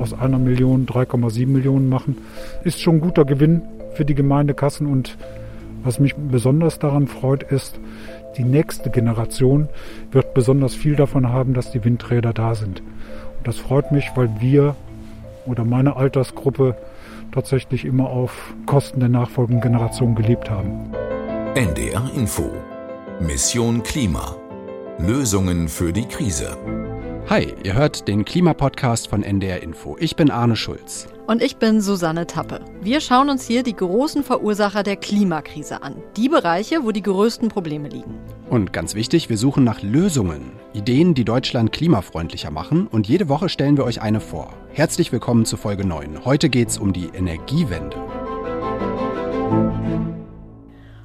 Aus einer Million 3,7 Millionen machen, ist schon ein guter Gewinn für die Gemeindekassen. Und was mich besonders daran freut, ist, die nächste Generation wird besonders viel davon haben, dass die Windräder da sind. Und das freut mich, weil wir oder meine Altersgruppe tatsächlich immer auf Kosten der nachfolgenden Generation gelebt haben. NDR Info. Mission Klima. Lösungen für die Krise. Hi, ihr hört den Klimapodcast von NDR Info. Ich bin Arne Schulz. Und ich bin Susanne Tappe. Wir schauen uns hier die großen Verursacher der Klimakrise an. Die Bereiche, wo die größten Probleme liegen. Und ganz wichtig, wir suchen nach Lösungen. Ideen, die Deutschland klimafreundlicher machen. Und jede Woche stellen wir euch eine vor. Herzlich willkommen zu Folge 9. Heute geht es um die Energiewende.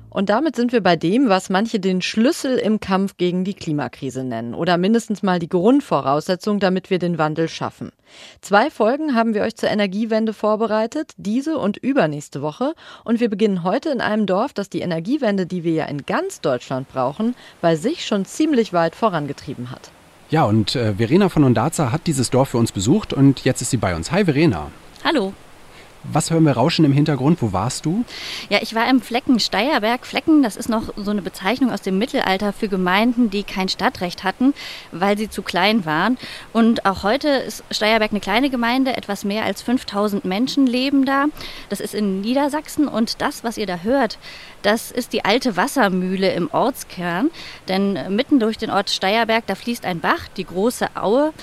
Und damit sind wir bei dem, was manche den Schlüssel im Kampf gegen die Klimakrise nennen oder mindestens mal die Grundvoraussetzung, damit wir den Wandel schaffen. Zwei Folgen haben wir euch zur Energiewende vorbereitet, diese und übernächste Woche. Und wir beginnen heute in einem Dorf, das die Energiewende, die wir ja in ganz Deutschland brauchen, bei sich schon ziemlich weit vorangetrieben hat. Ja, und äh, Verena von Ondaza hat dieses Dorf für uns besucht und jetzt ist sie bei uns. Hi Verena. Hallo. Was hören wir rauschen im Hintergrund? Wo warst du? Ja, ich war im Flecken Steierberg. Flecken, das ist noch so eine Bezeichnung aus dem Mittelalter für Gemeinden, die kein Stadtrecht hatten, weil sie zu klein waren. Und auch heute ist Steierberg eine kleine Gemeinde. Etwas mehr als 5000 Menschen leben da. Das ist in Niedersachsen. Und das, was ihr da hört, das ist die alte Wassermühle im Ortskern. Denn mitten durch den Ort Steierberg, da fließt ein Bach, die große Aue.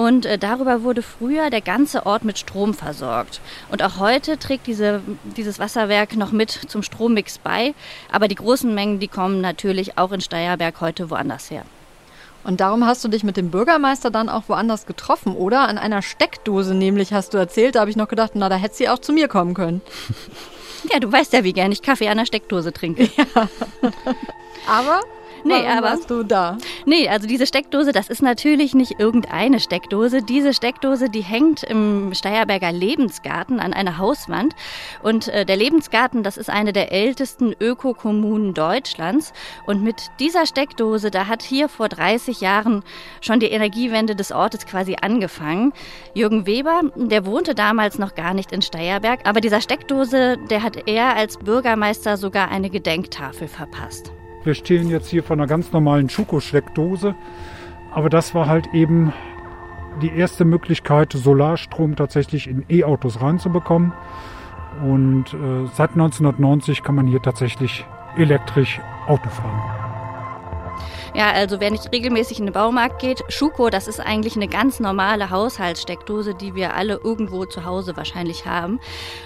Und äh, darüber wurde früher der ganze Ort mit Strom versorgt. Und auch heute trägt diese, dieses Wasserwerk noch mit zum Strommix bei. Aber die großen Mengen, die kommen natürlich auch in Steierberg heute woanders her. Und darum hast du dich mit dem Bürgermeister dann auch woanders getroffen, oder? An einer Steckdose nämlich hast du erzählt. Da habe ich noch gedacht, na, da hätte sie auch zu mir kommen können. Ja, du weißt ja, wie gern ich Kaffee an der Steckdose trinke. Ja. Aber Nee, Warum aber warst du da? Nee, also diese Steckdose, das ist natürlich nicht irgendeine Steckdose. Diese Steckdose, die hängt im Steierberger Lebensgarten an einer Hauswand. Und äh, der Lebensgarten, das ist eine der ältesten Ökokommunen Deutschlands. Und mit dieser Steckdose, da hat hier vor 30 Jahren schon die Energiewende des Ortes quasi angefangen. Jürgen Weber, der wohnte damals noch gar nicht in Steierberg, aber dieser Steckdose, der hat er als Bürgermeister sogar eine Gedenktafel verpasst. Wir stehen jetzt hier vor einer ganz normalen Schuko-Steckdose. Aber das war halt eben die erste Möglichkeit, Solarstrom tatsächlich in E-Autos reinzubekommen. Und äh, seit 1990 kann man hier tatsächlich elektrisch Auto fahren. Ja, also wer nicht regelmäßig in den Baumarkt geht, Schuko, das ist eigentlich eine ganz normale Haushaltssteckdose, die wir alle irgendwo zu Hause wahrscheinlich haben.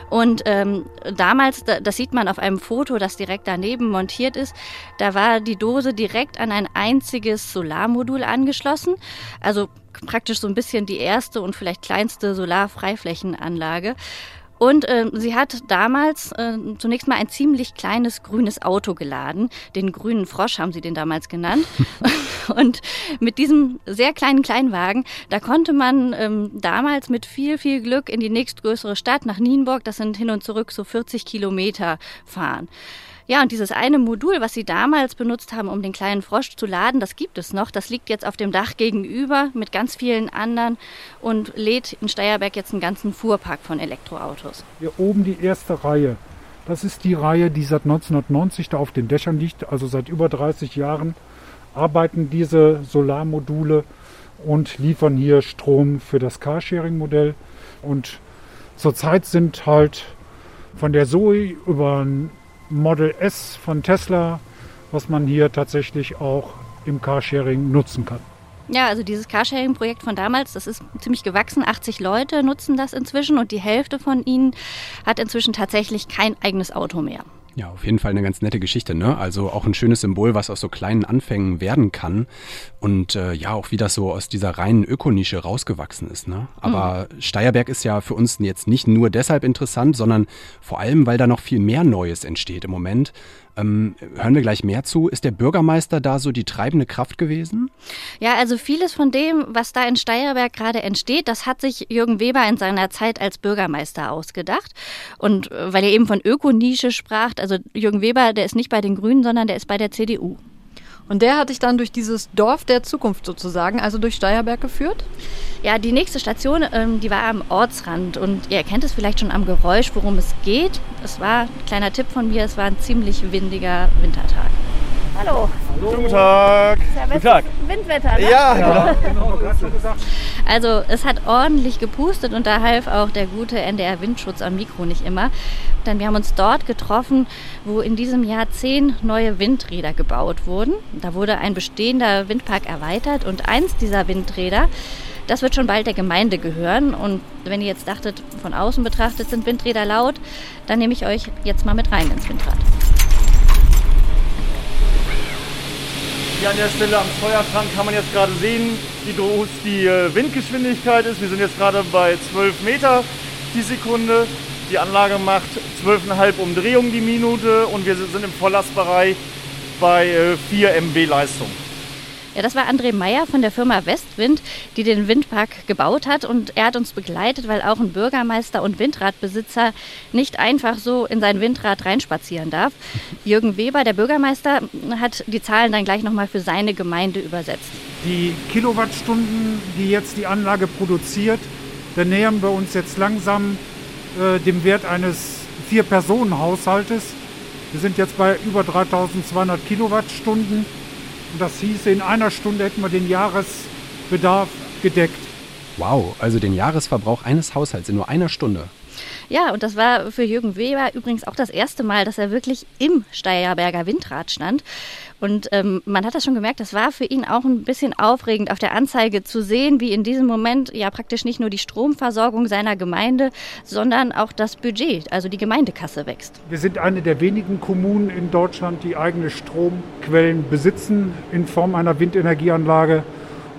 Und ähm, damals, das sieht man auf einem Foto, das direkt daneben montiert ist, da war die Dose direkt an ein einziges Solarmodul angeschlossen. Also praktisch so ein bisschen die erste und vielleicht kleinste Solarfreiflächenanlage. Und äh, sie hat damals äh, zunächst mal ein ziemlich kleines grünes Auto geladen. Den grünen Frosch haben sie den damals genannt. und mit diesem sehr kleinen Kleinwagen, da konnte man ähm, damals mit viel, viel Glück in die nächstgrößere Stadt nach Nienburg, das sind hin und zurück so 40 Kilometer fahren. Ja, und dieses eine Modul, was sie damals benutzt haben, um den kleinen Frosch zu laden, das gibt es noch. Das liegt jetzt auf dem Dach gegenüber mit ganz vielen anderen und lädt in Steierberg jetzt einen ganzen Fuhrpark von Elektroautos. Hier oben die erste Reihe. Das ist die Reihe, die seit 1990 da auf den Dächern liegt. Also seit über 30 Jahren arbeiten diese Solarmodule und liefern hier Strom für das Carsharing-Modell. Und zurzeit sind halt von der Zoe über Model S von Tesla, was man hier tatsächlich auch im Carsharing nutzen kann. Ja, also dieses Carsharing-Projekt von damals, das ist ziemlich gewachsen. 80 Leute nutzen das inzwischen und die Hälfte von ihnen hat inzwischen tatsächlich kein eigenes Auto mehr. Ja, auf jeden Fall eine ganz nette Geschichte, ne? Also auch ein schönes Symbol, was aus so kleinen Anfängen werden kann. Und äh, ja, auch wie das so aus dieser reinen Ökonische rausgewachsen ist, ne? Aber mhm. Steierberg ist ja für uns jetzt nicht nur deshalb interessant, sondern vor allem, weil da noch viel mehr Neues entsteht im Moment. Ähm, hören wir gleich mehr zu. Ist der Bürgermeister da so die treibende Kraft gewesen? Ja, also vieles von dem, was da in Steierberg gerade entsteht, das hat sich Jürgen Weber in seiner Zeit als Bürgermeister ausgedacht. Und äh, weil er eben von Ökonische sprach, also Jürgen Weber, der ist nicht bei den Grünen, sondern der ist bei der CDU. Und der hat dich dann durch dieses Dorf der Zukunft sozusagen, also durch Steierberg geführt? Ja, die nächste Station, ähm, die war am Ortsrand und ihr erkennt es vielleicht schon am Geräusch, worum es geht. Es war, kleiner Tipp von mir, es war ein ziemlich windiger Wintertag. Hallo. Hallo. Guten Tag. Guten Tag. Windwetter, ne? Ja, ja genau. Also es hat ordentlich gepustet und da half auch der gute NDR Windschutz am Mikro nicht immer. Denn wir haben uns dort getroffen, wo in diesem Jahr zehn neue Windräder gebaut wurden. Da wurde ein bestehender Windpark erweitert und eins dieser Windräder, das wird schon bald der Gemeinde gehören. Und wenn ihr jetzt dachtet, von außen betrachtet sind Windräder laut, dann nehme ich euch jetzt mal mit rein ins Windrad. Hier an der Stelle am Steuerschrank kann man jetzt gerade sehen, wie groß die äh, Windgeschwindigkeit ist. Wir sind jetzt gerade bei 12 Meter die Sekunde. Die Anlage macht 12,5 Umdrehungen die Minute und wir sind im Volllastbereich bei 4 äh, MB Leistung. Ja, das war André Meyer von der Firma Westwind, die den Windpark gebaut hat. Und er hat uns begleitet, weil auch ein Bürgermeister und Windradbesitzer nicht einfach so in sein Windrad reinspazieren darf. Jürgen Weber, der Bürgermeister, hat die Zahlen dann gleich nochmal für seine Gemeinde übersetzt. Die Kilowattstunden, die jetzt die Anlage produziert, da nähern wir uns jetzt langsam äh, dem Wert eines Vier-Personen-Haushaltes. Wir sind jetzt bei über 3200 Kilowattstunden. Und das hieße, in einer Stunde hätten wir den Jahresbedarf gedeckt. Wow, also den Jahresverbrauch eines Haushalts in nur einer Stunde. Ja, und das war für Jürgen Weber übrigens auch das erste Mal, dass er wirklich im Steierberger Windrad stand. Und ähm, man hat das schon gemerkt, das war für ihn auch ein bisschen aufregend, auf der Anzeige zu sehen, wie in diesem Moment ja praktisch nicht nur die Stromversorgung seiner Gemeinde, sondern auch das Budget, also die Gemeindekasse wächst. Wir sind eine der wenigen Kommunen in Deutschland, die eigene Stromquellen besitzen in Form einer Windenergieanlage.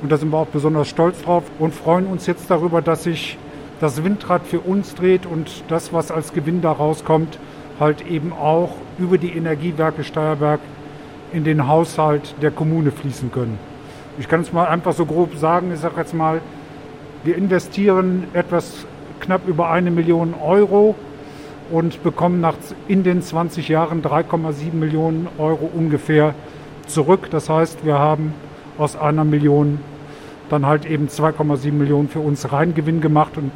Und da sind wir auch besonders stolz drauf und freuen uns jetzt darüber, dass sich das Windrad für uns dreht und das, was als Gewinn da rauskommt, halt eben auch über die Energiewerke Steierberg in den Haushalt der Kommune fließen können. Ich kann es mal einfach so grob sagen, ich sage jetzt mal, wir investieren etwas knapp über eine Million Euro und bekommen nach, in den 20 Jahren 3,7 Millionen Euro ungefähr zurück. Das heißt, wir haben aus einer Million dann halt eben 2,7 Millionen für uns Reingewinn gemacht. Und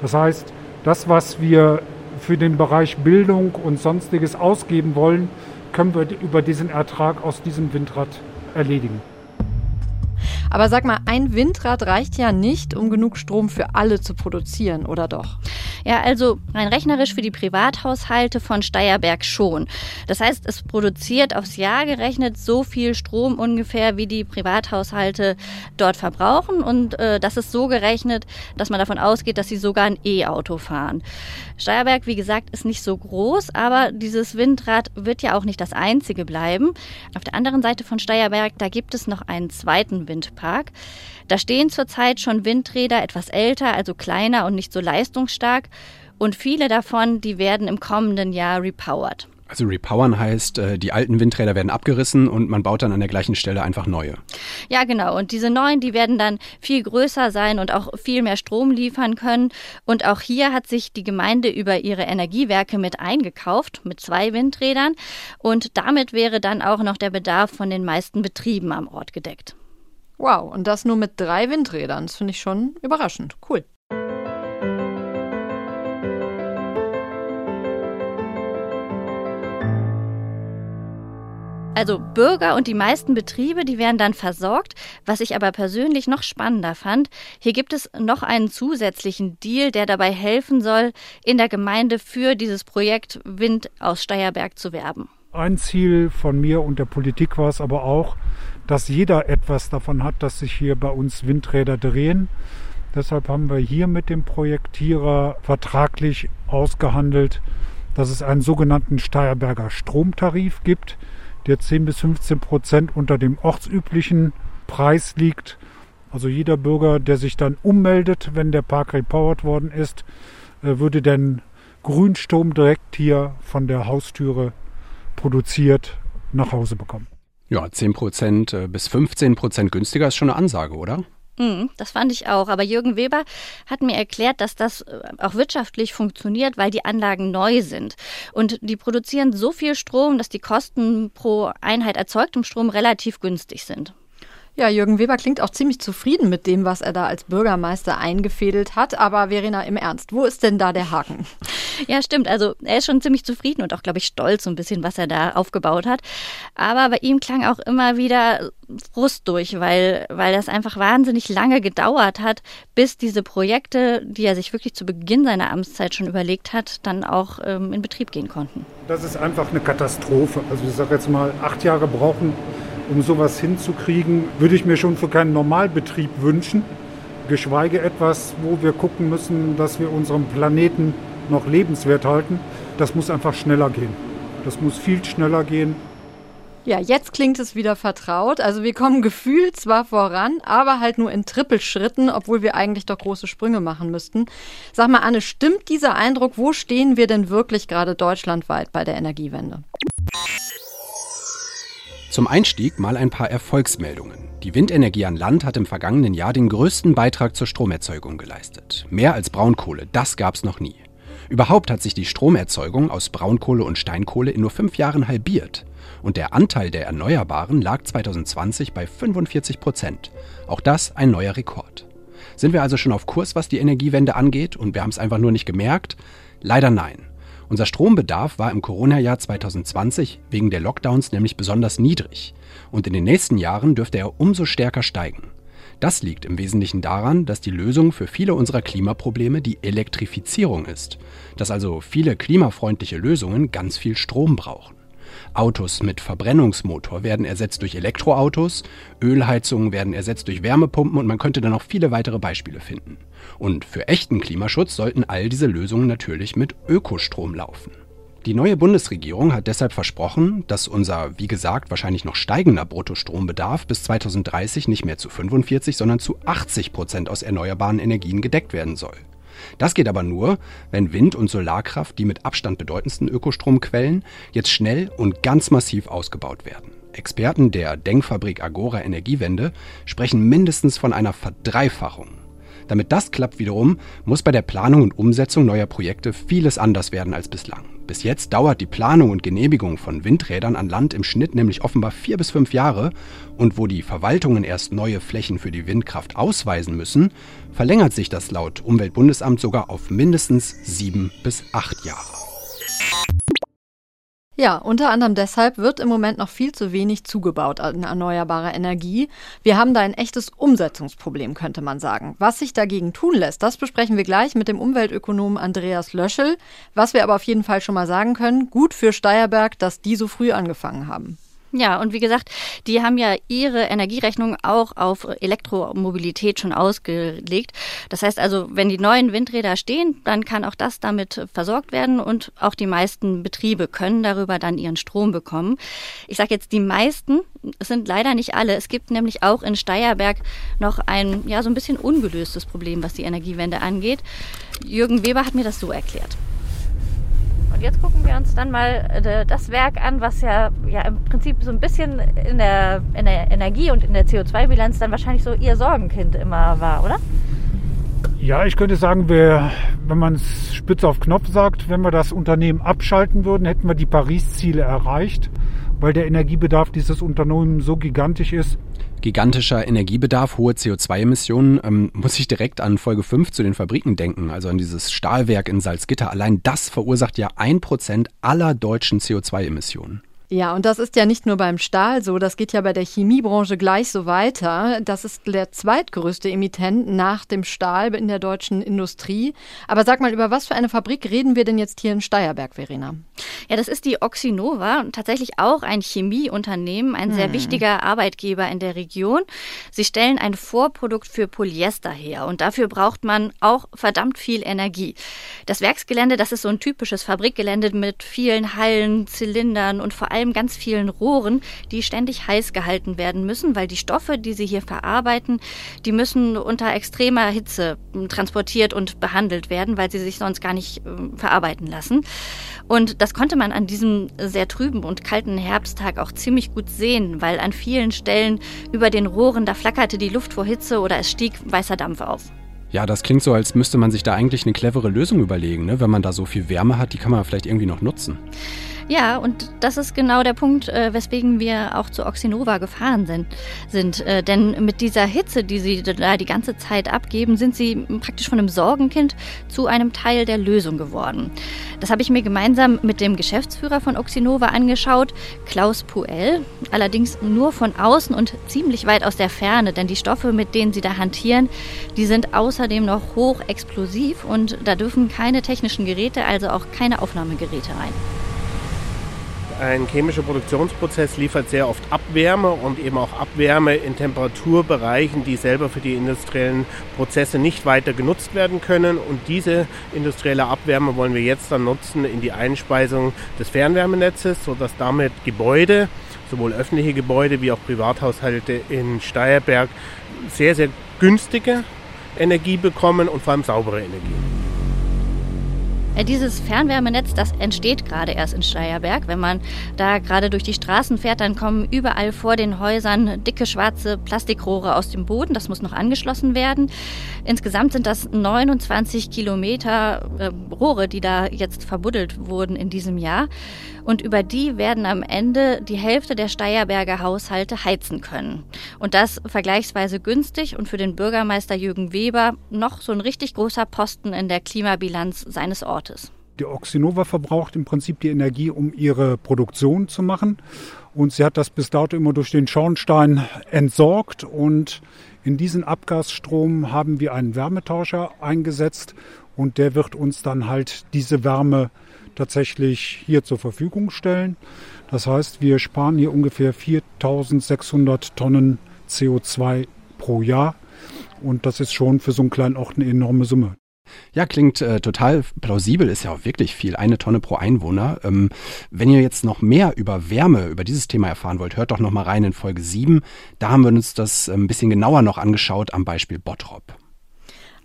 das heißt, das, was wir für den Bereich Bildung und sonstiges ausgeben wollen, können wir über diesen Ertrag aus diesem Windrad erledigen. Aber sag mal, ein Windrad reicht ja nicht, um genug Strom für alle zu produzieren, oder doch? Ja, also rein rechnerisch für die Privathaushalte von Steierberg schon. Das heißt, es produziert aufs Jahr gerechnet so viel Strom ungefähr, wie die Privathaushalte dort verbrauchen. Und äh, das ist so gerechnet, dass man davon ausgeht, dass sie sogar ein E-Auto fahren. Steierberg, wie gesagt, ist nicht so groß, aber dieses Windrad wird ja auch nicht das einzige bleiben. Auf der anderen Seite von Steierberg, da gibt es noch einen zweiten Windpark. Da stehen zurzeit schon Windräder etwas älter, also kleiner und nicht so leistungsstark. Und viele davon, die werden im kommenden Jahr repowered. Also repowern heißt, äh, die alten Windräder werden abgerissen und man baut dann an der gleichen Stelle einfach neue. Ja, genau. Und diese neuen, die werden dann viel größer sein und auch viel mehr Strom liefern können. Und auch hier hat sich die Gemeinde über ihre Energiewerke mit eingekauft, mit zwei Windrädern. Und damit wäre dann auch noch der Bedarf von den meisten Betrieben am Ort gedeckt. Wow, und das nur mit drei Windrädern. Das finde ich schon überraschend. Cool. Also Bürger und die meisten Betriebe, die werden dann versorgt. Was ich aber persönlich noch spannender fand, hier gibt es noch einen zusätzlichen Deal, der dabei helfen soll, in der Gemeinde für dieses Projekt Wind aus Steierberg zu werben. Ein Ziel von mir und der Politik war es aber auch, dass jeder etwas davon hat, dass sich hier bei uns Windräder drehen. Deshalb haben wir hier mit dem Projektierer vertraglich ausgehandelt, dass es einen sogenannten Steierberger Stromtarif gibt der 10 bis 15 Prozent unter dem ortsüblichen Preis liegt. Also jeder Bürger, der sich dann ummeldet, wenn der Park repowered worden ist, äh, würde den Grünstrom direkt hier von der Haustüre produziert nach Hause bekommen. Ja, 10 Prozent äh, bis 15 Prozent günstiger ist schon eine Ansage, oder? Mm, das fand ich auch. Aber Jürgen Weber hat mir erklärt, dass das äh, auch wirtschaftlich funktioniert, weil die Anlagen neu sind. Und die produzieren so viel Strom, dass die Kosten pro Einheit erzeugtem Strom relativ günstig sind. Ja, Jürgen Weber klingt auch ziemlich zufrieden mit dem, was er da als Bürgermeister eingefädelt hat. Aber Verena, im Ernst, wo ist denn da der Haken? Ja, stimmt. Also er ist schon ziemlich zufrieden und auch, glaube ich, stolz so ein bisschen, was er da aufgebaut hat. Aber bei ihm klang auch immer wieder Frust durch, weil, weil das einfach wahnsinnig lange gedauert hat, bis diese Projekte, die er sich wirklich zu Beginn seiner Amtszeit schon überlegt hat, dann auch ähm, in Betrieb gehen konnten. Das ist einfach eine Katastrophe. Also ich sage jetzt mal, acht Jahre brauchen um sowas hinzukriegen, würde ich mir schon für keinen Normalbetrieb wünschen. Geschweige etwas, wo wir gucken müssen, dass wir unseren Planeten noch lebenswert halten. Das muss einfach schneller gehen. Das muss viel schneller gehen. Ja, jetzt klingt es wieder vertraut. Also wir kommen gefühlt zwar voran, aber halt nur in Trippelschritten, obwohl wir eigentlich doch große Sprünge machen müssten. Sag mal, Anne, stimmt dieser Eindruck? Wo stehen wir denn wirklich gerade deutschlandweit bei der Energiewende? Zum Einstieg mal ein paar Erfolgsmeldungen. Die Windenergie an Land hat im vergangenen Jahr den größten Beitrag zur Stromerzeugung geleistet. Mehr als Braunkohle, das gab's noch nie. Überhaupt hat sich die Stromerzeugung aus Braunkohle und Steinkohle in nur fünf Jahren halbiert. Und der Anteil der Erneuerbaren lag 2020 bei 45 Prozent. Auch das ein neuer Rekord. Sind wir also schon auf Kurs, was die Energiewende angeht und wir haben es einfach nur nicht gemerkt? Leider nein. Unser Strombedarf war im Corona-Jahr 2020 wegen der Lockdowns nämlich besonders niedrig und in den nächsten Jahren dürfte er umso stärker steigen. Das liegt im Wesentlichen daran, dass die Lösung für viele unserer Klimaprobleme die Elektrifizierung ist, dass also viele klimafreundliche Lösungen ganz viel Strom brauchen. Autos mit Verbrennungsmotor werden ersetzt durch Elektroautos, Ölheizungen werden ersetzt durch Wärmepumpen und man könnte dann noch viele weitere Beispiele finden. Und für echten Klimaschutz sollten all diese Lösungen natürlich mit Ökostrom laufen. Die neue Bundesregierung hat deshalb versprochen, dass unser, wie gesagt, wahrscheinlich noch steigender Bruttostrombedarf bis 2030 nicht mehr zu 45, sondern zu 80 Prozent aus erneuerbaren Energien gedeckt werden soll. Das geht aber nur, wenn Wind- und Solarkraft, die mit Abstand bedeutendsten Ökostromquellen, jetzt schnell und ganz massiv ausgebaut werden. Experten der Denkfabrik Agora Energiewende sprechen mindestens von einer Verdreifachung damit das klappt wiederum, muss bei der Planung und Umsetzung neuer Projekte vieles anders werden als bislang. Bis jetzt dauert die Planung und Genehmigung von Windrädern an Land im Schnitt nämlich offenbar vier bis fünf Jahre und wo die Verwaltungen erst neue Flächen für die Windkraft ausweisen müssen, verlängert sich das laut Umweltbundesamt sogar auf mindestens sieben bis acht Jahre. Ja, unter anderem deshalb wird im Moment noch viel zu wenig zugebaut an erneuerbarer Energie. Wir haben da ein echtes Umsetzungsproblem, könnte man sagen. Was sich dagegen tun lässt, das besprechen wir gleich mit dem Umweltökonomen Andreas Löschel. Was wir aber auf jeden Fall schon mal sagen können, gut für Steierberg, dass die so früh angefangen haben. Ja, und wie gesagt, die haben ja ihre Energierechnung auch auf Elektromobilität schon ausgelegt. Das heißt also, wenn die neuen Windräder stehen, dann kann auch das damit versorgt werden und auch die meisten Betriebe können darüber dann ihren Strom bekommen. Ich sage jetzt die meisten, es sind leider nicht alle. Es gibt nämlich auch in Steierberg noch ein ja so ein bisschen ungelöstes Problem, was die Energiewende angeht. Jürgen Weber hat mir das so erklärt. Und jetzt gucken wir uns dann mal äh, das Werk an, was ja, ja im Prinzip so ein bisschen in der, in der Energie und in der CO2-Bilanz dann wahrscheinlich so ihr Sorgenkind immer war, oder? Ja, ich könnte sagen, wir, wenn man es spitz auf Knopf sagt, wenn wir das Unternehmen abschalten würden, hätten wir die Paris-Ziele erreicht, weil der Energiebedarf dieses Unternehmens so gigantisch ist, gigantischer Energiebedarf, hohe CO2-Emissionen, ähm, muss ich direkt an Folge 5 zu den Fabriken denken, also an dieses Stahlwerk in Salzgitter. Allein das verursacht ja ein Prozent aller deutschen CO2-Emissionen. Ja, und das ist ja nicht nur beim Stahl so, das geht ja bei der Chemiebranche gleich so weiter. Das ist der zweitgrößte Emittent nach dem Stahl in der deutschen Industrie. Aber sag mal, über was für eine Fabrik reden wir denn jetzt hier in Steierberg, Verena? Ja, das ist die Oxinova, tatsächlich auch ein Chemieunternehmen, ein sehr hm. wichtiger Arbeitgeber in der Region. Sie stellen ein Vorprodukt für Polyester her und dafür braucht man auch verdammt viel Energie. Das Werksgelände, das ist so ein typisches Fabrikgelände mit vielen Hallen, Zylindern und vor allem allem ganz vielen Rohren, die ständig heiß gehalten werden müssen, weil die Stoffe, die sie hier verarbeiten, die müssen unter extremer Hitze hm, transportiert und behandelt werden, weil sie sich sonst gar nicht hm, verarbeiten lassen. Und das konnte man an diesem sehr trüben und kalten Herbsttag auch ziemlich gut sehen, weil an vielen Stellen über den Rohren da flackerte die Luft vor Hitze oder es stieg weißer Dampf auf. Ja, das klingt so, als müsste man sich da eigentlich eine clevere Lösung überlegen, ne? wenn man da so viel Wärme hat, die kann man vielleicht irgendwie noch nutzen. Ja, und das ist genau der Punkt, äh, weswegen wir auch zu Oxinova gefahren sind. sind. Äh, denn mit dieser Hitze, die sie da die ganze Zeit abgeben, sind sie praktisch von einem Sorgenkind zu einem Teil der Lösung geworden. Das habe ich mir gemeinsam mit dem Geschäftsführer von Oxinova angeschaut, Klaus Puel. Allerdings nur von außen und ziemlich weit aus der Ferne, denn die Stoffe, mit denen sie da hantieren, die sind außerdem noch hochexplosiv und da dürfen keine technischen Geräte, also auch keine Aufnahmegeräte rein. Ein chemischer Produktionsprozess liefert sehr oft Abwärme und eben auch Abwärme in Temperaturbereichen, die selber für die industriellen Prozesse nicht weiter genutzt werden können. Und diese industrielle Abwärme wollen wir jetzt dann nutzen in die Einspeisung des Fernwärmenetzes, sodass damit Gebäude, sowohl öffentliche Gebäude wie auch Privathaushalte in Steierberg sehr, sehr günstige Energie bekommen und vor allem saubere Energie. Äh, dieses Fernwärmenetz, das entsteht gerade erst in Steierberg. Wenn man da gerade durch die Straßen fährt, dann kommen überall vor den Häusern dicke schwarze Plastikrohre aus dem Boden. Das muss noch angeschlossen werden. Insgesamt sind das 29 Kilometer äh, Rohre, die da jetzt verbuddelt wurden in diesem Jahr. Und über die werden am Ende die Hälfte der Steierberger Haushalte heizen können. Und das vergleichsweise günstig und für den Bürgermeister Jürgen Weber noch so ein richtig großer Posten in der Klimabilanz seines Ortes. Ortes. Die Oxinova verbraucht im Prinzip die Energie, um ihre Produktion zu machen. Und sie hat das bis dato immer durch den Schornstein entsorgt. Und in diesen Abgasstrom haben wir einen Wärmetauscher eingesetzt. Und der wird uns dann halt diese Wärme tatsächlich hier zur Verfügung stellen. Das heißt, wir sparen hier ungefähr 4600 Tonnen CO2 pro Jahr. Und das ist schon für so einen kleinen Ort eine enorme Summe. Ja, klingt äh, total plausibel, ist ja auch wirklich viel, eine Tonne pro Einwohner. Ähm, wenn ihr jetzt noch mehr über Wärme, über dieses Thema erfahren wollt, hört doch noch mal rein in Folge 7. Da haben wir uns das ein bisschen genauer noch angeschaut am Beispiel Bottrop.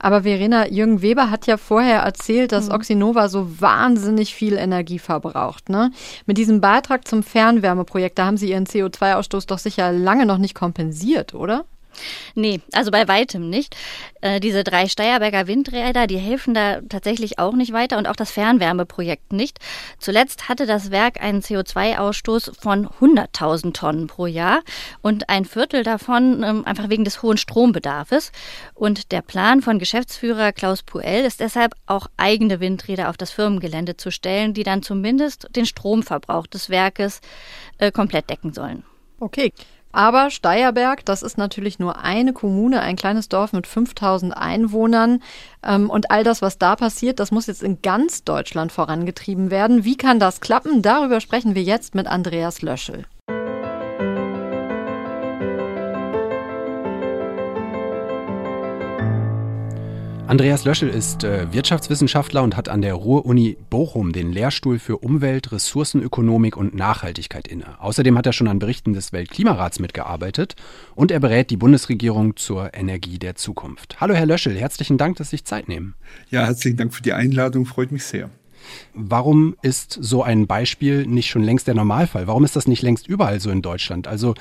Aber Verena, Jürgen Weber hat ja vorher erzählt, dass mhm. Oxinova so wahnsinnig viel Energie verbraucht. Ne? Mit diesem Beitrag zum Fernwärmeprojekt, da haben Sie Ihren CO2-Ausstoß doch sicher lange noch nicht kompensiert, oder? Nee, also bei weitem nicht. Äh, diese drei Steierberger Windräder, die helfen da tatsächlich auch nicht weiter und auch das Fernwärmeprojekt nicht. Zuletzt hatte das Werk einen CO2-Ausstoß von 100.000 Tonnen pro Jahr und ein Viertel davon ähm, einfach wegen des hohen Strombedarfs. Und der Plan von Geschäftsführer Klaus Puel ist deshalb auch eigene Windräder auf das Firmengelände zu stellen, die dann zumindest den Stromverbrauch des Werkes äh, komplett decken sollen. Okay. Aber Steierberg, das ist natürlich nur eine Kommune, ein kleines Dorf mit 5000 Einwohnern. Ähm, und all das, was da passiert, das muss jetzt in ganz Deutschland vorangetrieben werden. Wie kann das klappen? Darüber sprechen wir jetzt mit Andreas Löschel. Andreas Löschel ist äh, Wirtschaftswissenschaftler und hat an der Ruhr-Uni Bochum den Lehrstuhl für Umwelt, Ressourcenökonomik und Nachhaltigkeit inne. Außerdem hat er schon an Berichten des Weltklimarats mitgearbeitet und er berät die Bundesregierung zur Energie der Zukunft. Hallo Herr Löschel, herzlichen Dank, dass Sie sich Zeit nehmen. Ja, herzlichen Dank für die Einladung, freut mich sehr. Warum ist so ein Beispiel nicht schon längst der Normalfall? Warum ist das nicht längst überall so in Deutschland? Also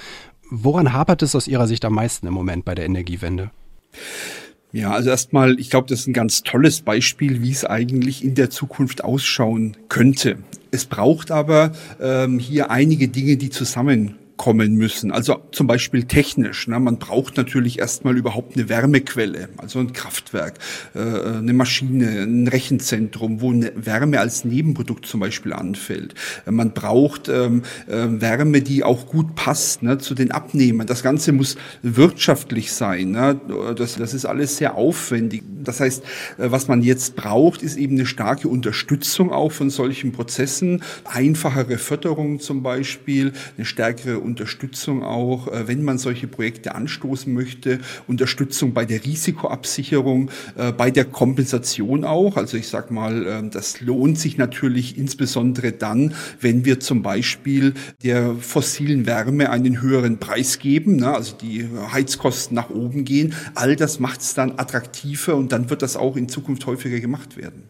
woran hapert es aus Ihrer Sicht am meisten im Moment bei der Energiewende? Ja, also erstmal, ich glaube, das ist ein ganz tolles Beispiel, wie es eigentlich in der Zukunft ausschauen könnte. Es braucht aber ähm, hier einige Dinge, die zusammen kommen müssen. Also zum Beispiel technisch. Ne? Man braucht natürlich erstmal überhaupt eine Wärmequelle, also ein Kraftwerk, äh, eine Maschine, ein Rechenzentrum, wo eine Wärme als Nebenprodukt zum Beispiel anfällt. Man braucht ähm, äh, Wärme, die auch gut passt ne, zu den Abnehmern. Das Ganze muss wirtschaftlich sein. Ne? Das, das ist alles sehr aufwendig. Das heißt, äh, was man jetzt braucht, ist eben eine starke Unterstützung auch von solchen Prozessen, einfachere Förderung zum Beispiel, eine stärkere Unterstützung auch, äh, wenn man solche Projekte anstoßen möchte, Unterstützung bei der Risikoabsicherung, äh, bei der Kompensation auch. Also ich sage mal, äh, das lohnt sich natürlich insbesondere dann, wenn wir zum Beispiel der fossilen Wärme einen höheren Preis geben, ne, also die Heizkosten nach oben gehen. All das macht es dann attraktiver und dann wird das auch in Zukunft häufiger gemacht werden.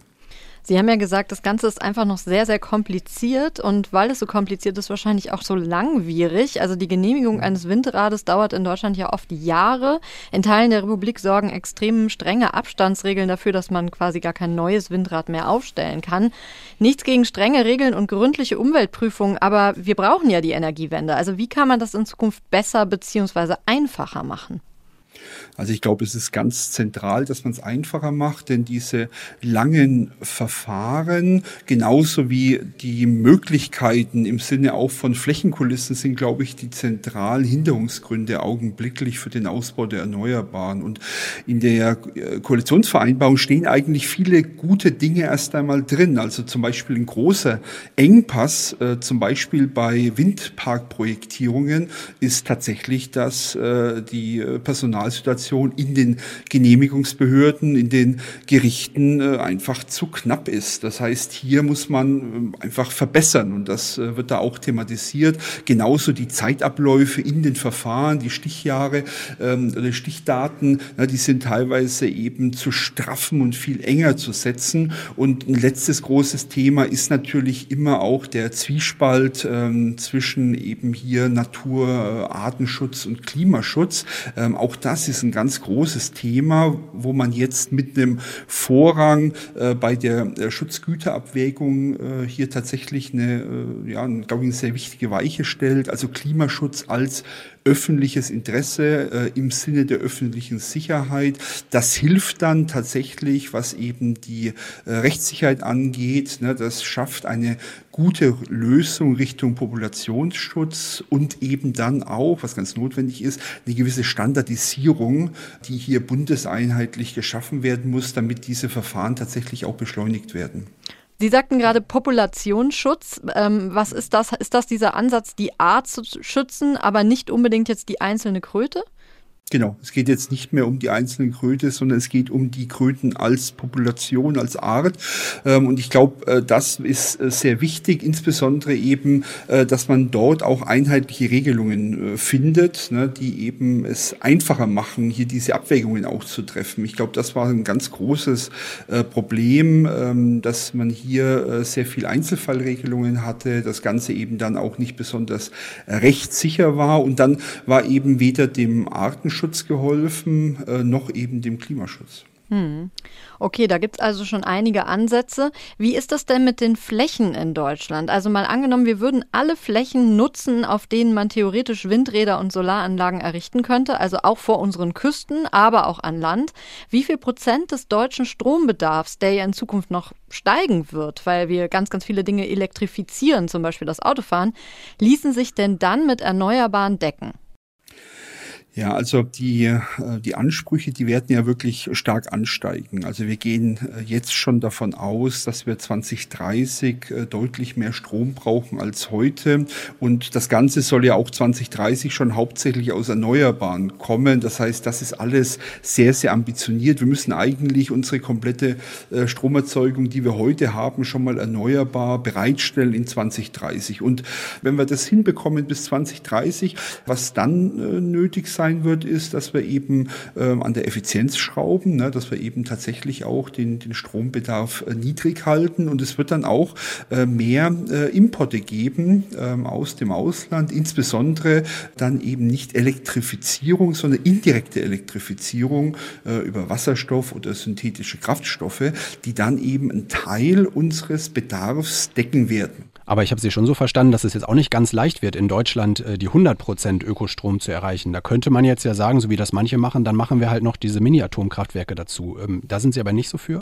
Sie haben ja gesagt, das Ganze ist einfach noch sehr, sehr kompliziert und weil es so kompliziert ist, wahrscheinlich auch so langwierig. Also die Genehmigung eines Windrades dauert in Deutschland ja oft Jahre. In Teilen der Republik sorgen extrem strenge Abstandsregeln dafür, dass man quasi gar kein neues Windrad mehr aufstellen kann. Nichts gegen strenge Regeln und gründliche Umweltprüfungen, aber wir brauchen ja die Energiewende. Also wie kann man das in Zukunft besser bzw. einfacher machen? Also ich glaube, es ist ganz zentral, dass man es einfacher macht, denn diese langen Verfahren, genauso wie die Möglichkeiten im Sinne auch von Flächenkulissen sind, glaube ich, die zentralen Hinderungsgründe augenblicklich für den Ausbau der Erneuerbaren. Und in der äh, Koalitionsvereinbarung stehen eigentlich viele gute Dinge erst einmal drin. Also zum Beispiel ein großer Engpass, äh, zum Beispiel bei Windparkprojektierungen, ist tatsächlich, dass äh, die Personalsituation Situation in den Genehmigungsbehörden, in den Gerichten äh, einfach zu knapp ist. Das heißt, hier muss man äh, einfach verbessern und das äh, wird da auch thematisiert. Genauso die Zeitabläufe in den Verfahren, die Stichjahre ähm, oder Stichdaten, die sind teilweise eben zu straffen und viel enger zu setzen. Und ein letztes großes Thema ist natürlich immer auch der Zwiespalt ähm, zwischen eben hier Natur, Artenschutz und Klimaschutz. Ähm, auch das ist ein ganz großes Thema, wo man jetzt mit einem Vorrang äh, bei der äh, Schutzgüterabwägung äh, hier tatsächlich eine, äh, ja, glaube ich, eine sehr wichtige Weiche stellt. Also Klimaschutz als öffentliches Interesse äh, im Sinne der öffentlichen Sicherheit. Das hilft dann tatsächlich, was eben die äh, Rechtssicherheit angeht. Ne, das schafft eine gute Lösung Richtung Populationsschutz und eben dann auch, was ganz notwendig ist, eine gewisse Standardisierung, die hier bundeseinheitlich geschaffen werden muss, damit diese Verfahren tatsächlich auch beschleunigt werden. Sie sagten gerade Populationsschutz. Ähm, was ist das? Ist das dieser Ansatz, die Art zu schützen, aber nicht unbedingt jetzt die einzelne Kröte? Genau, es geht jetzt nicht mehr um die einzelnen Kröte, sondern es geht um die Kröten als Population, als Art. Ähm, und ich glaube, äh, das ist äh, sehr wichtig, insbesondere eben, äh, dass man dort auch einheitliche Regelungen findet, ne, die eben es einfacher machen, hier diese Abwägungen auch zu treffen. Ich glaube, das war ein ganz großes Problem, ähm, dass man hier sehr viel Einzelfallregelungen hatte, das Ganze eben dann auch nicht besonders rechtssicher war und dann war eben weder dem Artenschutz Klimaschutz geholfen, äh, noch eben dem Klimaschutz. Hm. Okay, da gibt es also schon einige Ansätze. Wie ist das denn mit den Flächen in Deutschland? Also mal angenommen, wir würden alle Flächen nutzen, auf denen man theoretisch Windräder und Solaranlagen errichten könnte, also auch vor unseren Küsten, aber auch an Land. Wie viel Prozent des deutschen Strombedarfs, der ja in Zukunft noch steigen wird, weil wir ganz, ganz viele Dinge elektrifizieren, zum Beispiel das Autofahren, ließen sich denn dann mit Erneuerbaren decken? Ja, also die, äh, die Ansprüche, die werden ja wirklich stark ansteigen. Also wir gehen äh, jetzt schon davon aus, dass wir 2030 äh, deutlich mehr Strom brauchen als heute. Und das Ganze soll ja auch 2030 schon hauptsächlich aus Erneuerbaren kommen. Das heißt, das ist alles sehr, sehr ambitioniert. Wir müssen eigentlich unsere komplette Stromerzeugung, die wir heute haben, schon mal erneuerbar bereitstellen in 2030. Und wenn wir das hinbekommen bis 2030, was dann nötig sein sein wird, ist, dass wir eben ähm, an der Effizienz schrauben, ne, dass wir eben tatsächlich auch den, den Strombedarf äh, niedrig halten und es wird dann auch äh, mehr äh, Importe geben ähm, aus dem Ausland, insbesondere dann eben nicht Elektrifizierung, sondern indirekte Elektrifizierung äh, über Wasserstoff oder synthetische Kraftstoffe, die dann eben einen Teil unseres Bedarfs decken werden. Aber ich habe Sie schon so verstanden, dass es jetzt auch nicht ganz leicht wird, in Deutschland äh, die 100% Ökostrom zu erreichen. Da könnte man jetzt ja sagen, so wie das manche machen, dann machen wir halt noch diese Mini-Atomkraftwerke dazu. Ähm, da sind Sie aber nicht so für?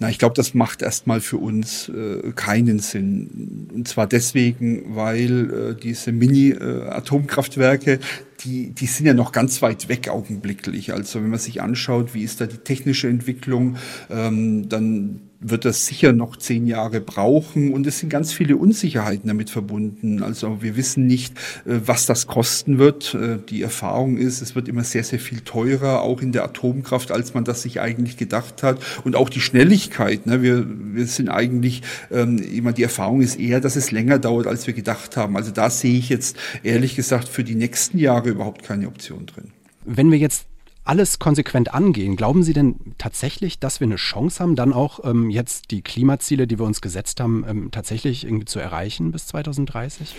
Na, ich glaube, das macht erstmal für uns äh, keinen Sinn. Und zwar deswegen, weil äh, diese Mini-Atomkraftwerke, äh, die, die sind ja noch ganz weit weg augenblicklich. Also wenn man sich anschaut, wie ist da die technische Entwicklung, ähm, dann wird das sicher noch zehn Jahre brauchen und es sind ganz viele Unsicherheiten damit verbunden. Also wir wissen nicht, äh, was das kosten wird. Äh, die Erfahrung ist, es wird immer sehr, sehr viel teurer, auch in der Atomkraft, als man das sich eigentlich gedacht hat. Und auch die Schnelligkeit. Ne? Wir, wir sind eigentlich, ähm, immer die Erfahrung ist eher, dass es länger dauert, als wir gedacht haben. Also da sehe ich jetzt ehrlich gesagt für die nächsten Jahre überhaupt keine Option drin. Wenn wir jetzt alles konsequent angehen, glauben Sie denn tatsächlich, dass wir eine Chance haben, dann auch ähm, jetzt die Klimaziele, die wir uns gesetzt haben, ähm, tatsächlich irgendwie zu erreichen bis 2030?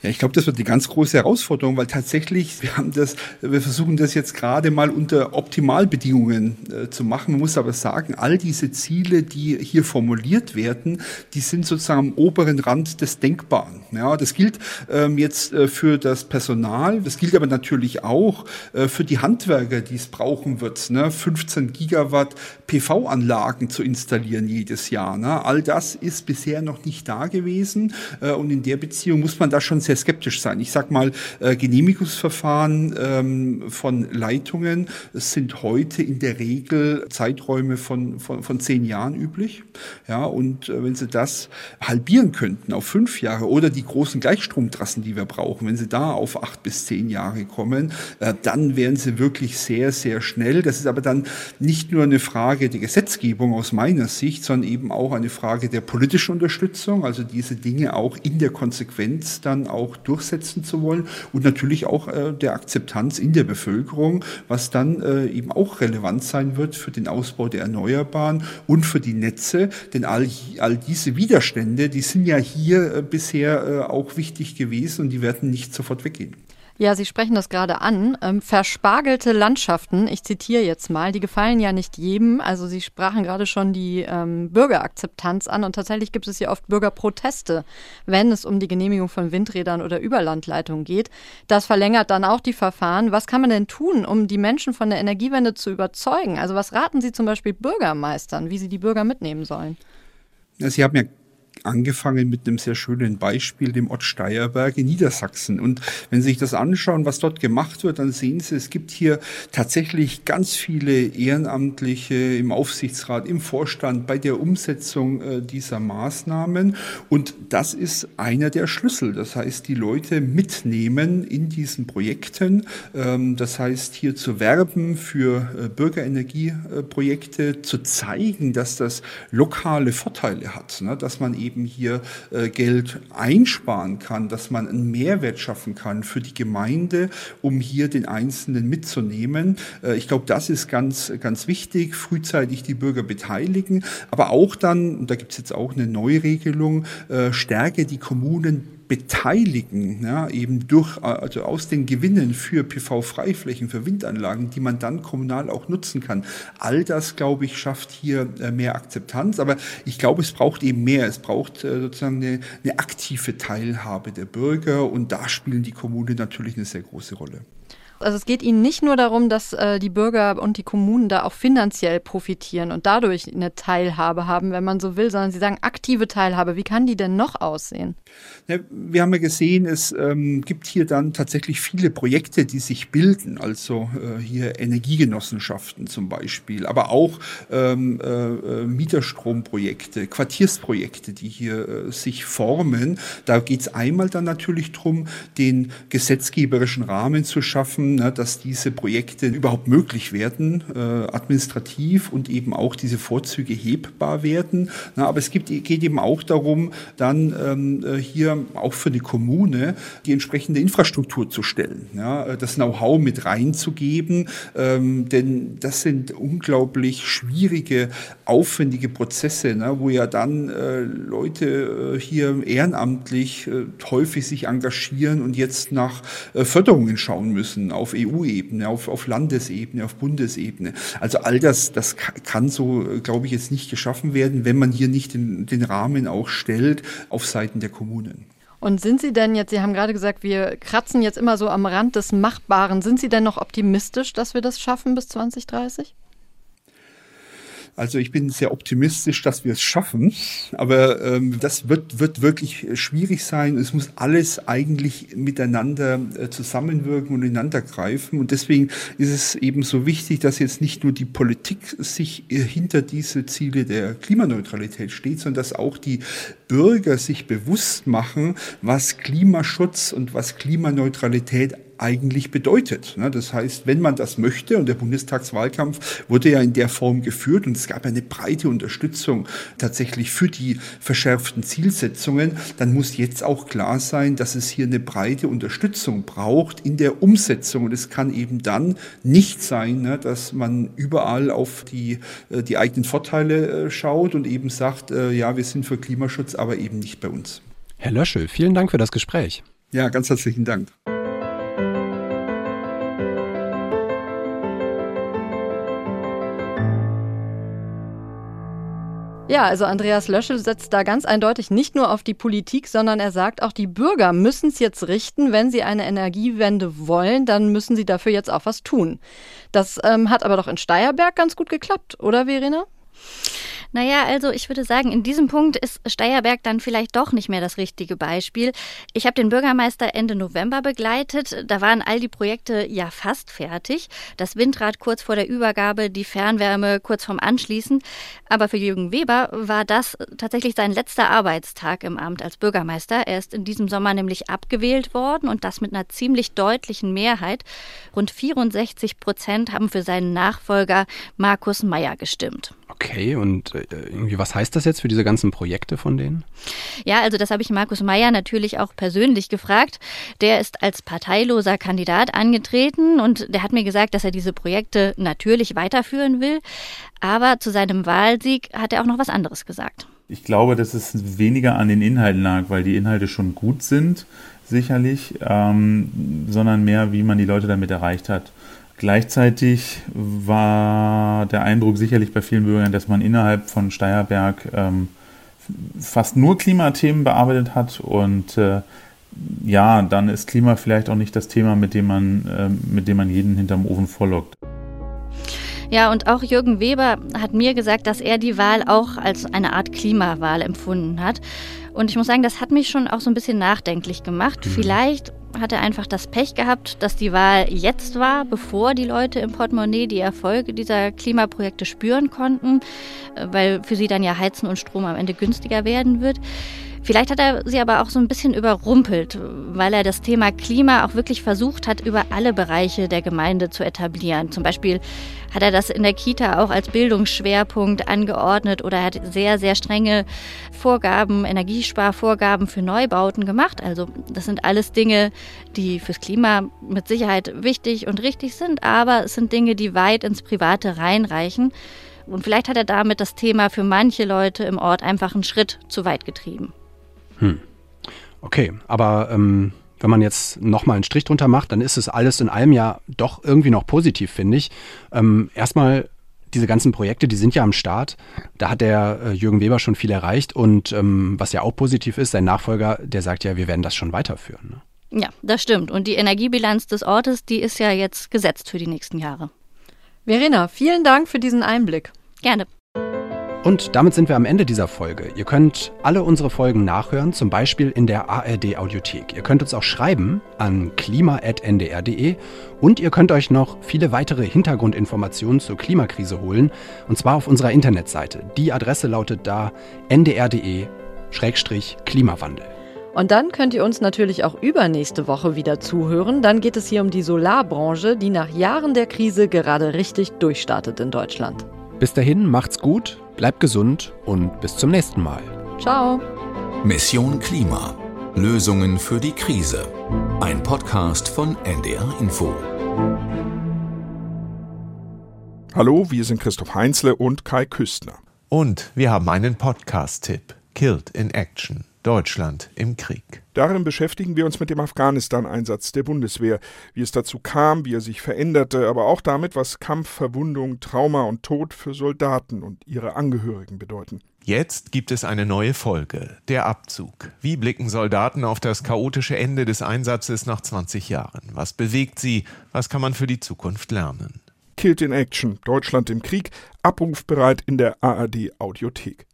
Ja, ich glaube, das wird die ganz große Herausforderung, weil tatsächlich, wir haben das, wir versuchen das jetzt gerade mal unter Optimalbedingungen äh, zu machen. Man muss aber sagen, all diese Ziele, die hier formuliert werden, die sind sozusagen am oberen Rand des Denkbaren. Ja, das gilt ähm, jetzt äh, für das Personal, das gilt aber natürlich auch äh, für die Handwerker, die es brauchen wird, ne? 15 Gigawatt PV-Anlagen zu installieren jedes Jahr. Ne? All das ist bisher noch nicht da gewesen äh, und in der Beziehung muss man da schon sehr skeptisch sein. Ich sage mal, äh, Genehmigungsverfahren ähm, von Leitungen sind heute in der Regel Zeiträume von, von, von zehn Jahren üblich. Ja, und äh, wenn Sie das halbieren könnten auf fünf Jahre oder die großen Gleichstromtrassen, die wir brauchen, wenn Sie da auf acht bis zehn Jahre kommen, äh, dann wären Sie wirklich sehr, sehr schnell. Das ist aber dann nicht nur eine Frage der Gesetzgebung aus meiner Sicht, sondern eben auch eine Frage der politischen Unterstützung, also diese Dinge auch in der Konsequenz dann auch durchsetzen zu wollen und natürlich auch äh, der Akzeptanz in der Bevölkerung, was dann äh, eben auch relevant sein wird für den Ausbau der Erneuerbaren und für die Netze, denn all, all diese Widerstände, die sind ja hier äh, bisher äh, auch wichtig gewesen und die werden nicht sofort weggehen. Ja, Sie sprechen das gerade an. Ähm, verspargelte Landschaften, ich zitiere jetzt mal, die gefallen ja nicht jedem. Also Sie sprachen gerade schon die ähm, Bürgerakzeptanz an und tatsächlich gibt es ja oft Bürgerproteste, wenn es um die Genehmigung von Windrädern oder Überlandleitungen geht. Das verlängert dann auch die Verfahren. Was kann man denn tun, um die Menschen von der Energiewende zu überzeugen? Also was raten Sie zum Beispiel Bürgermeistern, wie sie die Bürger mitnehmen sollen? Sie haben ja angefangen mit einem sehr schönen Beispiel, dem Ort Steierberg in Niedersachsen. Und wenn Sie sich das anschauen, was dort gemacht wird, dann sehen Sie, es gibt hier tatsächlich ganz viele Ehrenamtliche im Aufsichtsrat, im Vorstand, bei der Umsetzung äh, dieser Maßnahmen. Und das ist einer der Schlüssel. Das heißt, die Leute mitnehmen in diesen Projekten. Ähm, das heißt, hier zu werben für äh, Bürgerenergieprojekte, zu zeigen, dass das lokale Vorteile hat, ne? dass man eben eben hier äh, Geld einsparen kann, dass man einen Mehrwert schaffen kann für die Gemeinde, um hier den Einzelnen mitzunehmen. Äh, ich glaube, das ist ganz, ganz wichtig, frühzeitig die Bürger beteiligen, aber auch dann, und da gibt es jetzt auch eine Neuregelung, äh, stärke die Kommunen beteiligen, ja, eben durch, also aus den Gewinnen für PV-Freiflächen, für Windanlagen, die man dann kommunal auch nutzen kann. All das, glaube ich, schafft hier äh, mehr Akzeptanz. Aber ich glaube, es braucht eben mehr. Es braucht äh, sozusagen eine, eine aktive Teilhabe der Bürger und da spielen die Kommunen natürlich eine sehr große Rolle. Also es geht Ihnen nicht nur darum, dass äh, die Bürger und die Kommunen da auch finanziell profitieren und dadurch eine Teilhabe haben, wenn man so will, sondern Sie sagen aktive Teilhabe. Wie kann die denn noch aussehen? Ja, wir haben ja gesehen, es ähm, gibt hier dann tatsächlich viele Projekte, die sich bilden, also äh, hier Energiegenossenschaften zum Beispiel, aber auch ähm, äh, Mieterstromprojekte, Quartiersprojekte, die hier äh, sich formen. Da geht es einmal dann natürlich darum, den gesetzgeberischen Rahmen zu schaffen, ne, dass diese Projekte überhaupt möglich werden, äh, administrativ und eben auch diese Vorzüge hebbar werden. Na, aber es gibt, geht eben auch darum, dann ähm, äh, hier auch für die Kommune die entsprechende Infrastruktur zu stellen, ja, äh, das Know-how mit reinzugeben, ähm, denn das sind unglaublich schwierige, aufwendige Prozesse, ne, wo ja dann äh, Leute äh, hier ehrenamtlich äh, häufig sich engagieren und jetzt nach Förderungen schauen müssen auf EU-Ebene, auf, auf Landesebene, auf Bundesebene. Also all das, das kann so, glaube ich, jetzt nicht geschaffen werden, wenn man hier nicht den, den Rahmen auch stellt auf Seiten der Kommunen. Und sind Sie denn jetzt, Sie haben gerade gesagt, wir kratzen jetzt immer so am Rand des Machbaren. Sind Sie denn noch optimistisch, dass wir das schaffen bis 2030? Also ich bin sehr optimistisch, dass wir es schaffen, aber ähm, das wird, wird wirklich schwierig sein. Es muss alles eigentlich miteinander äh, zusammenwirken und ineinander greifen. Und deswegen ist es eben so wichtig, dass jetzt nicht nur die Politik sich äh, hinter diese Ziele der Klimaneutralität steht, sondern dass auch die Bürger sich bewusst machen, was Klimaschutz und was Klimaneutralität eigentlich bedeutet. Ne? Das heißt, wenn man das möchte, und der Bundestagswahlkampf wurde ja in der Form geführt und es gab eine breite Unterstützung tatsächlich für die verschärften Zielsetzungen, dann muss jetzt auch klar sein, dass es hier eine breite Unterstützung braucht in der Umsetzung. Und es kann eben dann nicht sein, ne, dass man überall auf die, äh, die eigenen Vorteile äh, schaut und eben sagt, äh, ja, wir sind für Klimaschutz, aber eben nicht bei uns. Herr Löschel, vielen Dank für das Gespräch. Ja, ganz herzlichen Dank. Ja, also Andreas Löschel setzt da ganz eindeutig nicht nur auf die Politik, sondern er sagt auch, die Bürger müssen es jetzt richten. Wenn sie eine Energiewende wollen, dann müssen sie dafür jetzt auch was tun. Das ähm, hat aber doch in Steierberg ganz gut geklappt, oder Verena? Naja, also ich würde sagen, in diesem Punkt ist Steierberg dann vielleicht doch nicht mehr das richtige Beispiel. Ich habe den Bürgermeister Ende November begleitet. Da waren all die Projekte ja fast fertig. Das Windrad kurz vor der Übergabe, die Fernwärme kurz vorm Anschließen. Aber für Jürgen Weber war das tatsächlich sein letzter Arbeitstag im Amt als Bürgermeister. Er ist in diesem Sommer nämlich abgewählt worden und das mit einer ziemlich deutlichen Mehrheit. Rund 64 Prozent haben für seinen Nachfolger Markus Meyer gestimmt. Okay, und äh, irgendwie, was heißt das jetzt für diese ganzen Projekte von denen? Ja, also das habe ich Markus Meyer natürlich auch persönlich gefragt. Der ist als parteiloser Kandidat angetreten und der hat mir gesagt, dass er diese Projekte natürlich weiterführen will. Aber zu seinem Wahlsieg hat er auch noch was anderes gesagt. Ich glaube, dass es weniger an den Inhalten lag, weil die Inhalte schon gut sind, sicherlich, ähm, sondern mehr, wie man die Leute damit erreicht hat. Gleichzeitig war der Eindruck sicherlich bei vielen Bürgern, dass man innerhalb von Steierberg ähm, fast nur Klimathemen bearbeitet hat und äh, ja, dann ist Klima vielleicht auch nicht das Thema, mit dem man, äh, mit dem man jeden hinterm Ofen vorlockt. Ja, und auch Jürgen Weber hat mir gesagt, dass er die Wahl auch als eine Art Klimawahl empfunden hat. Und ich muss sagen, das hat mich schon auch so ein bisschen nachdenklich gemacht. Mhm. Vielleicht hat er einfach das Pech gehabt, dass die Wahl jetzt war, bevor die Leute im Portemonnaie die Erfolge dieser Klimaprojekte spüren konnten, äh, weil für sie dann ja Heizen und Strom am Ende günstiger werden wird. Vielleicht hat er sie aber auch so ein bisschen überrumpelt, weil er das Thema Klima auch wirklich versucht hat, über alle Bereiche der Gemeinde zu etablieren. Zum Beispiel hat er das in der Kita auch als Bildungsschwerpunkt angeordnet oder hat sehr, sehr strenge Vorgaben, Energiesparvorgaben für Neubauten gemacht. Also das sind alles Dinge, die fürs Klima mit Sicherheit wichtig und richtig sind, aber es sind Dinge, die weit ins Private reinreichen. Und vielleicht hat er damit das Thema für manche Leute im Ort einfach einen Schritt zu weit getrieben. Hm. Okay, aber ähm, wenn man jetzt nochmal einen Strich drunter macht, dann ist es alles in allem ja doch irgendwie noch positiv, finde ich. Ähm, erstmal diese ganzen Projekte, die sind ja am Start. Da hat der äh, Jürgen Weber schon viel erreicht und ähm, was ja auch positiv ist, sein Nachfolger, der sagt ja, wir werden das schon weiterführen. Ne? Ja, das stimmt. Und die Energiebilanz des Ortes, die ist ja jetzt gesetzt für die nächsten Jahre. Verena, vielen Dank für diesen Einblick. Gerne. Und damit sind wir am Ende dieser Folge. Ihr könnt alle unsere Folgen nachhören, zum Beispiel in der ARD Audiothek. Ihr könnt uns auch schreiben an klima.ndr.de und ihr könnt euch noch viele weitere Hintergrundinformationen zur Klimakrise holen, und zwar auf unserer Internetseite. Die Adresse lautet da ndr.de-klimawandel. Und dann könnt ihr uns natürlich auch übernächste Woche wieder zuhören. Dann geht es hier um die Solarbranche, die nach Jahren der Krise gerade richtig durchstartet in Deutschland. Bis dahin macht's gut, bleibt gesund und bis zum nächsten Mal. Ciao. Mission Klima. Lösungen für die Krise. Ein Podcast von NDR Info. Hallo, wir sind Christoph Heinzle und Kai Küstner. Und wir haben einen Podcast-Tipp. Killed in Action. Deutschland im Krieg. Darin beschäftigen wir uns mit dem Afghanistan-Einsatz der Bundeswehr, wie es dazu kam, wie er sich veränderte, aber auch damit, was Kampf, Verwundung, Trauma und Tod für Soldaten und ihre Angehörigen bedeuten. Jetzt gibt es eine neue Folge, der Abzug. Wie blicken Soldaten auf das chaotische Ende des Einsatzes nach 20 Jahren? Was bewegt sie? Was kann man für die Zukunft lernen? Killed in Action, Deutschland im Krieg, abrufbereit in der ARD Audiothek.